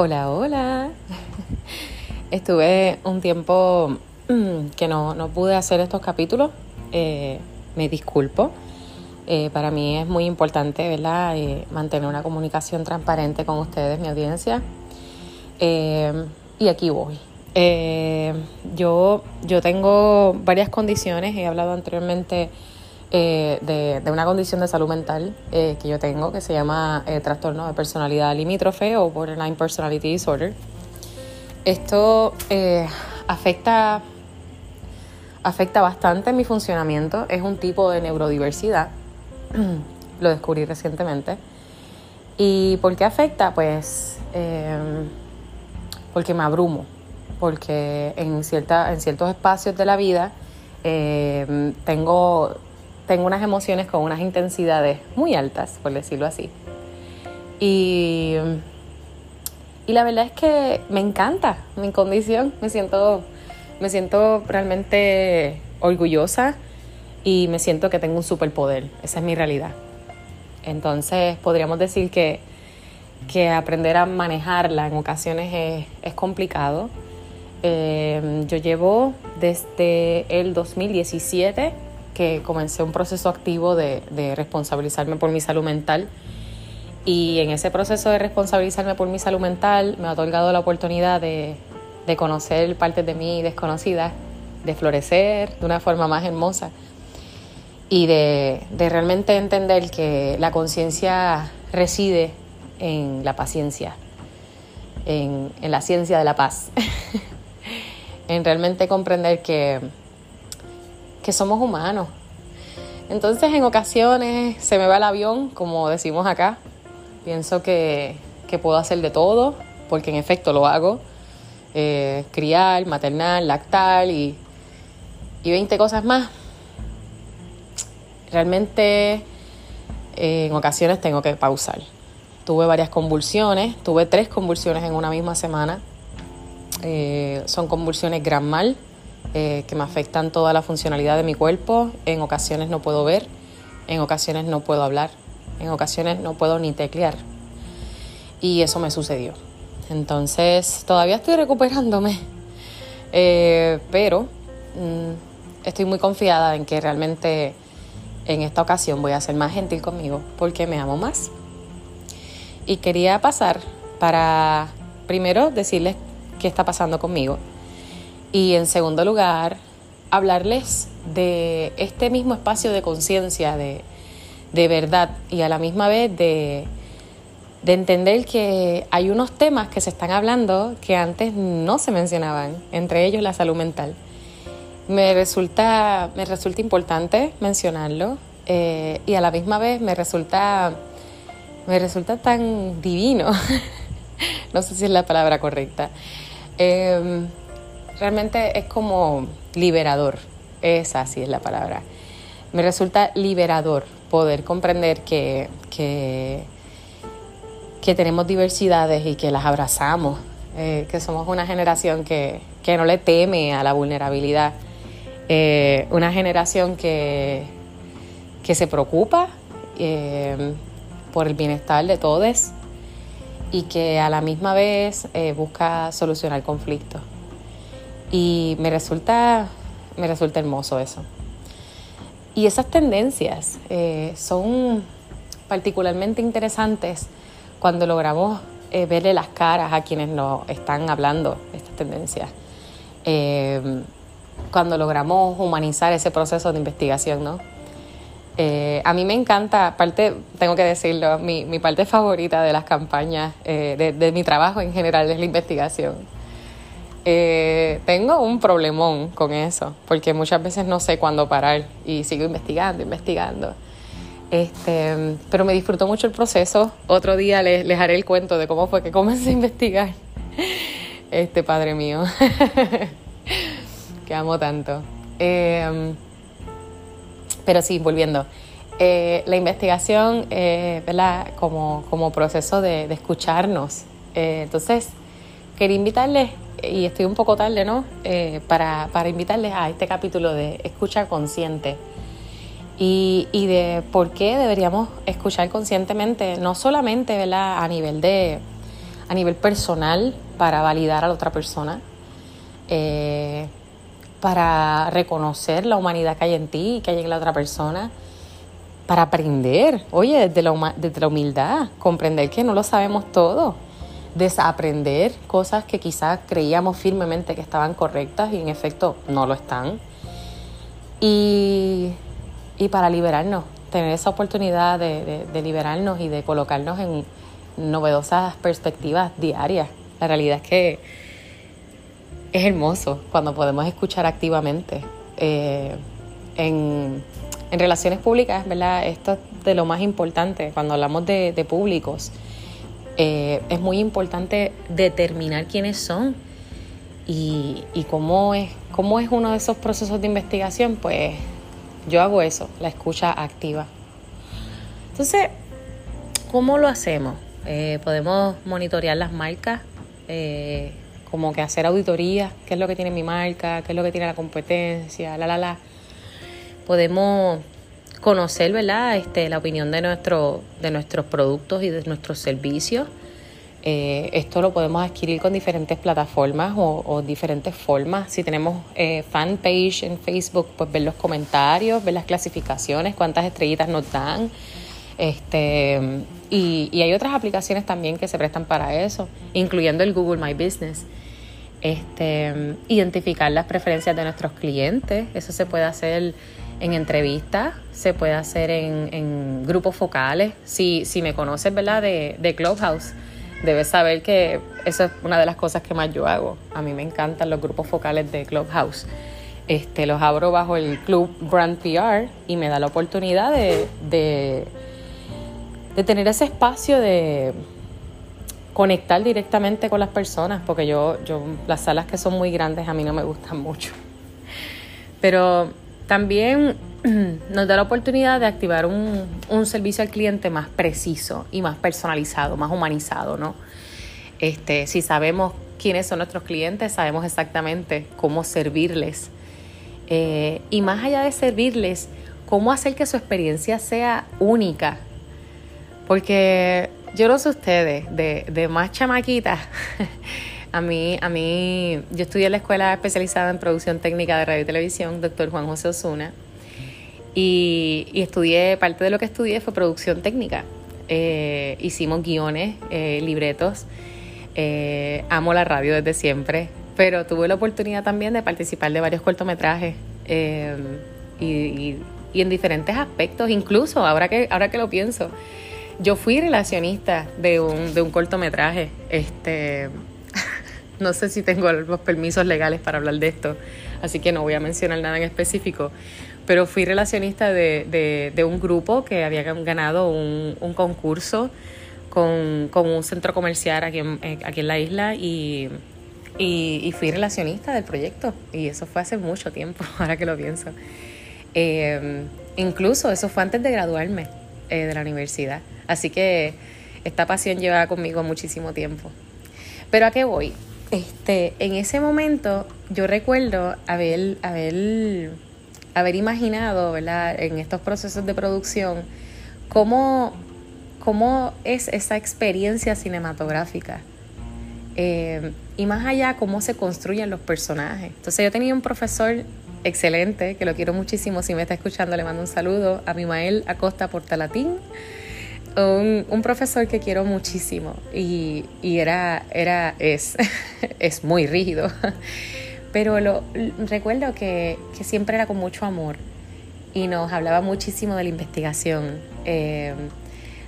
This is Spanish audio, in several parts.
Hola, hola. Estuve un tiempo mm, que no, no pude hacer estos capítulos. Eh, me disculpo. Eh, para mí es muy importante. Eh, mantener una comunicación transparente con ustedes, mi audiencia. y aquí voy. yo, yo tengo varias condiciones. He hablado anteriormente de, de, una condición de salud mental que yo tengo que se llama trastorno de personalidad limítrofe o borderline personality disorder. Esto eh, afecta, afecta bastante mi funcionamiento. Es un tipo de neurodiversidad. Lo descubrí recientemente. ¿Y por qué afecta? Pues em, porque me abrumo. Porque en, cierta, en ciertos espacios de la vida em, tengo, tengo unas emociones con unas intensidades muy altas, por decirlo así. Y y la verdad es que me encanta mi condición, me siento, me siento realmente orgullosa y me siento que tengo un superpoder, esa es mi realidad. Entonces podríamos decir que, que aprender a manejarla en ocasiones es, complicado. Eh, yo llevo desde el 2017 que comencé un proceso activo de, responsabilizarme por mi salud mental. Y en ese proceso de responsabilizarme por mi salud mental me ha otorgado la oportunidad de, conocer partes de mí desconocidas, de florecer de una forma más hermosa. Y de, realmente entender que la conciencia reside en la paciencia, en, en, la ciencia de la paz, en realmente comprender que, que somos humanos. Entonces en ocasiones se me va el avión, como decimos acá, Pienso que, puedo hacer de todo, porque en efecto lo hago. Eh, criar, maternar, lactar y, y 20 cosas más. Realmente eh, en ocasiones tengo que pausar. Tuve varias convulsiones, tuve tres convulsiones en una misma semana. Eh, son convulsiones gran mal que me afectan toda la funcionalidad de mi cuerpo. En ocasiones no puedo ver, en ocasiones no puedo hablar. En ocasiones no puedo ni teclear. Y eso me sucedió. Entonces, todavía estoy recuperándome. Eh, pero mm, estoy muy confiada en que realmente en esta ocasión voy a ser más gentil conmigo porque me amo más. Y quería pasar para, primero, decirles qué está pasando conmigo. Y en segundo lugar, hablarles de este mismo espacio de conciencia, de, de verdad y a la misma vez de, de entender que hay unos temas que se están hablando que antes no se mencionaban, entre ellos la salud mental. Me resulta, me resulta importante mencionarlo eh, y a la misma vez me resulta, me resulta tan divino, no sé si es la palabra correcta, em, realmente es como liberador, esa sí es la palabra. Me resulta liberador poder comprender que, que, tenemos diversidades y que las abrazamos, eh, que somos una generación que, no le teme a la vulnerabilidad, eh, una generación que, que se preocupa eh, por el bienestar de todos y que a la misma vez busca solucionar conflictos. Y me resulta, me resulta hermoso eso. Y esas tendencias eh, son particularmente interesantes cuando logramos eh, verle las caras a quienes nos están hablando estas tendencias. Eh, cuando logramos humanizar ese proceso de investigación, ¿no? a mí me encanta, aparte, tengo que decirlo, mi, mi parte favorita de las campañas, de, de mi trabajo en general es la investigación. Eh, tengo un problemón con eso, porque muchas veces no sé cuándo parar y sigo investigando, investigando. Este, pero me disfrutó mucho el proceso. Otro día les, les haré el cuento de cómo fue que comencé a investigar. Este padre mío, que amo tanto. Em, pero sí, volviendo. Eh, la investigación, eh, ¿verdad? Como, como proceso de, de escucharnos. entonces, quería invitarles y estoy un poco tarde, ¿no? Eh, para, para, invitarles a este capítulo de escucha consciente. Y, y, de por qué deberíamos escuchar conscientemente, no solamente a nivel de a nivel personal para validar a la otra persona, eh, para reconocer la humanidad que hay en ti y que hay en la otra persona, para aprender, oye, desde la, desde la humildad, comprender que no lo sabemos todo, desaprender cosas que quizás creíamos firmemente que estaban correctas y en efecto no lo están. Y, y para liberarnos, tener esa oportunidad de, de, liberarnos y de colocarnos en novedosas perspectivas diarias. La realidad es que es hermoso cuando podemos escuchar activamente. Eh, en, en, relaciones públicas, ¿verdad? Esto es de lo más importante cuando hablamos de, de públicos. Eh, es muy importante determinar quiénes son y, cómo, es, cómo es uno de esos procesos de investigación, pues yo hago eso, la escucha activa. Entonces, ¿cómo lo hacemos? Eh, podemos monitorear las marcas, eh, como que hacer auditorías, qué es lo que tiene mi marca, qué es lo que tiene la competencia, la, la, la. Podemos conocer, ¿verdad? Este, la opinión de, nuestro, de nuestros productos y de nuestros servicios. Eh, esto lo podemos adquirir con diferentes plataformas o, diferentes formas. Si tenemos eh, fanpage en Facebook, pues ver los comentarios, ver las clasificaciones, cuántas estrellitas nos dan. Este, y, y hay otras aplicaciones también que se prestan para eso, incluyendo el Google My Business. Este, identificar las preferencias de nuestros clientes, eso se puede hacer en entrevistas, se puede hacer en, grupos focales. Si, si me conoces, ¿verdad? De, de Clubhouse debes saber que eso es una de las cosas que más yo hago. A mí me encantan los grupos focales de Clubhouse. Este, los abro bajo el club Brand PR y me da la oportunidad de, de, tener ese espacio de conectar directamente con las personas, porque yo, yo, las salas que son muy grandes a mí no me gustan mucho. Pero también nos da la oportunidad de activar un, un, servicio al cliente más preciso y más personalizado, más humanizado, ¿no? Este, si sabemos quiénes son nuestros clientes, sabemos exactamente cómo servirles. Eh, y más allá de servirles, cómo hacer que su experiencia sea única. Porque yo no sé ustedes, de, de más chamaquitas, a mí, a mí, yo estudié en la escuela especializada en producción técnica de radio y televisión, doctor Juan José Osuna y, estudié, parte de lo que estudié fue producción técnica. Eh, hicimos guiones, eh, libretos. Eh, amo la radio desde siempre, pero tuve la oportunidad también de participar de varios cortometrajes y, en diferentes aspectos, incluso ahora que, ahora que lo pienso. Yo fui relacionista de un, de un cortometraje. Este, no sé si tengo los permisos legales para hablar de esto, así que no voy a mencionar nada en específico pero fui relacionista de, de, un grupo que había ganado un, un concurso con, con, un centro comercial aquí en, eh, aquí en la isla y, y, fui relacionista del proyecto. Y eso fue hace mucho tiempo, ahora que lo pienso. Eh, incluso eso fue antes de graduarme eh, de la universidad. Así que esta pasión lleva conmigo muchísimo tiempo. Pero a qué voy? Este, en ese momento yo recuerdo haber, haber haber imaginado, ¿verdad? En estos procesos de producción, cómo, cómo es esa experiencia cinematográfica. Eh, y más allá, cómo se construyen los personajes. Entonces yo tenía un profesor excelente, que lo quiero muchísimo, si me está escuchando le mando un saludo, a Mimael Acosta Portalatín, un, profesor que quiero muchísimo y, y era, era, es, es muy rígido pero lo, recuerdo que, siempre era con mucho amor y nos hablaba muchísimo de la investigación. Eh,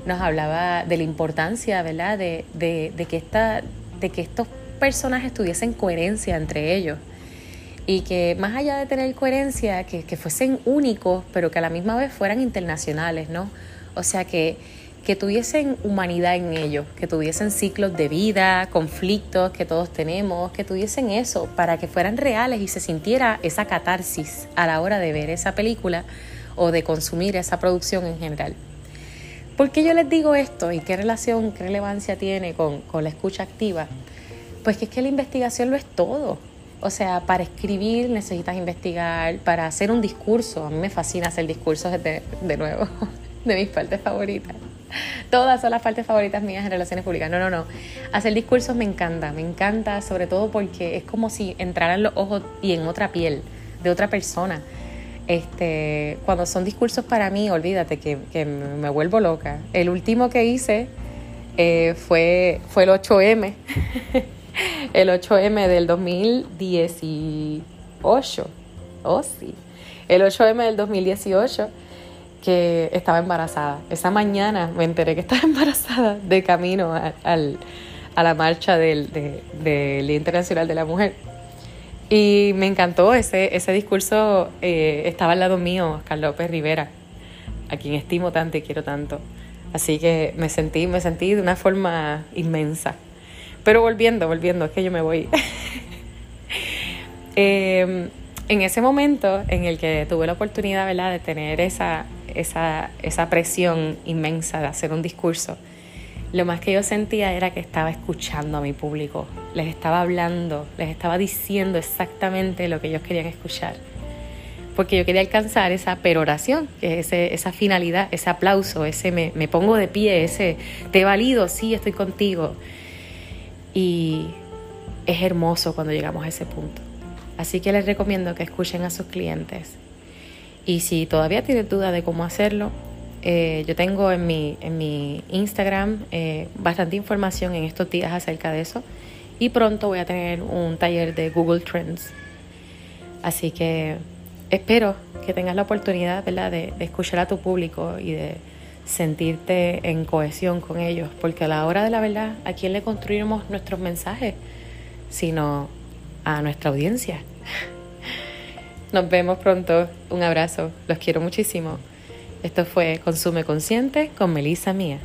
nos hablaba de la importancia, ¿verdad?, de, que esta, de que estos personajes tuviesen coherencia entre ellos y que más allá de tener coherencia, que, que fuesen únicos, pero que a la misma vez fueran internacionales, ¿no? O sea, que, que tuviesen humanidad en ellos, que tuviesen ciclos de vida, conflictos que todos tenemos, que tuviesen eso para que fueran reales y se sintiera esa catarsis a la hora de ver esa película o de consumir esa producción en general. ¿Por qué yo les digo esto y qué relación, qué relevancia tiene con, con la escucha activa? Pues que es que la investigación lo es todo. O sea, para escribir necesitas investigar, para hacer un discurso, a mí me fascina hacer discursos de, de nuevo, de mis partes favoritas Todas son las partes favoritas mías en relaciones públicas. No, no, no. Hacer discursos me encanta, me encanta, sobre todo porque es como si entraran los ojos y en otra piel de otra persona. Este, cuando son discursos para mí, olvídate que, me vuelvo loca. El último que hice eh, fue, fue el 8M, el 8M del 2018. Oh, sí. El 8M del 2018 que estaba embarazada. Esa mañana me enteré que estaba embarazada de camino a, a la marcha del, Día Internacional de la Mujer. Y me encantó ese, ese discurso, eh, estaba al lado mío, Oscar López Rivera, a quien estimo tanto y quiero tanto. Así que me sentí, me sentí de una forma inmensa. Pero volviendo, volviendo, es que yo me voy. eh, en ese momento en el que tuve la oportunidad ¿verdad? de tener esa, esa, esa presión inmensa de hacer un discurso, lo más que yo sentía era que estaba escuchando a mi público, les estaba hablando, les estaba diciendo exactamente lo que ellos querían escuchar. Porque yo quería alcanzar esa peroración, que es esa finalidad, ese aplauso, ese me, me pongo de pie, ese te valido, sí, estoy contigo. Y es hermoso cuando llegamos a ese punto. Así que les recomiendo que escuchen a sus clientes. Y si todavía tienen duda de cómo hacerlo, eh, yo tengo en mi, en mi Instagram eh, bastante información en estos días acerca de eso. Y pronto voy a tener un taller de Google Trends. Así que espero que tengas la oportunidad ¿verdad? De, de escuchar a tu público y de sentirte en cohesión con ellos. Porque a la hora de la verdad, ¿a quién le construimos nuestros mensajes? Sino a nuestra audiencia. Nos vemos pronto. Un abrazo. Los quiero muchísimo. Esto fue Consume Consciente con Melissa Mía.